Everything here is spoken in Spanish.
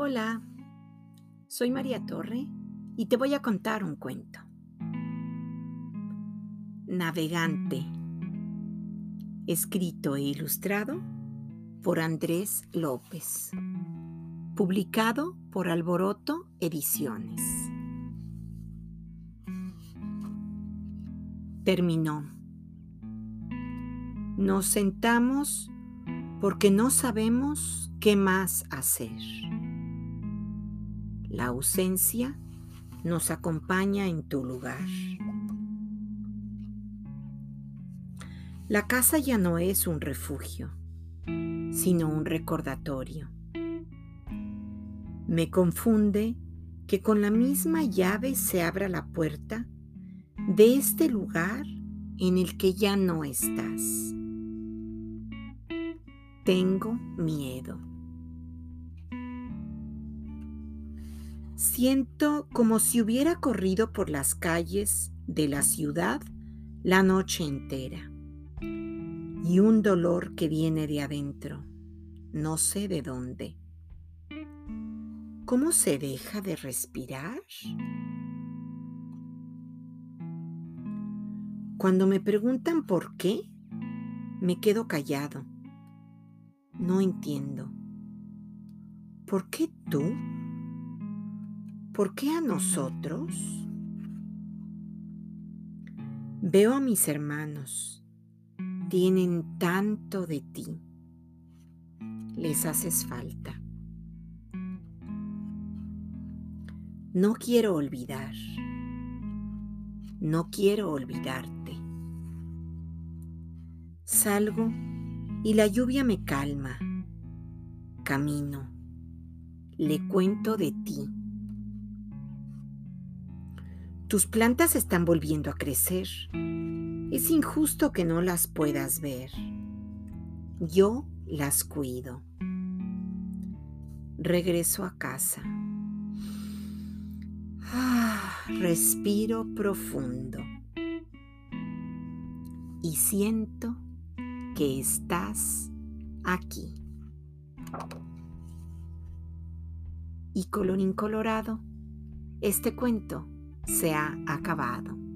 Hola, soy María Torre y te voy a contar un cuento. Navegante, escrito e ilustrado por Andrés López, publicado por Alboroto Ediciones. Terminó. Nos sentamos porque no sabemos qué más hacer. La ausencia nos acompaña en tu lugar. La casa ya no es un refugio, sino un recordatorio. Me confunde que con la misma llave se abra la puerta de este lugar en el que ya no estás. Tengo miedo. Siento como si hubiera corrido por las calles de la ciudad la noche entera. Y un dolor que viene de adentro, no sé de dónde. ¿Cómo se deja de respirar? Cuando me preguntan por qué, me quedo callado no entiendo. ¿Por qué tú? ¿Por qué a nosotros? Veo a mis hermanos. Tienen tanto de ti. Les haces falta. No quiero olvidar. No quiero olvidarte. Salgo y la lluvia me calma. Camino, le cuento de ti. Tus plantas están volviendo a crecer. Es injusto que no las puedas ver. Yo las cuido. Regreso a casa. Ah, respiro profundo. Y siento que estás aquí. Y colorín colorado, este cuento se ha acabado.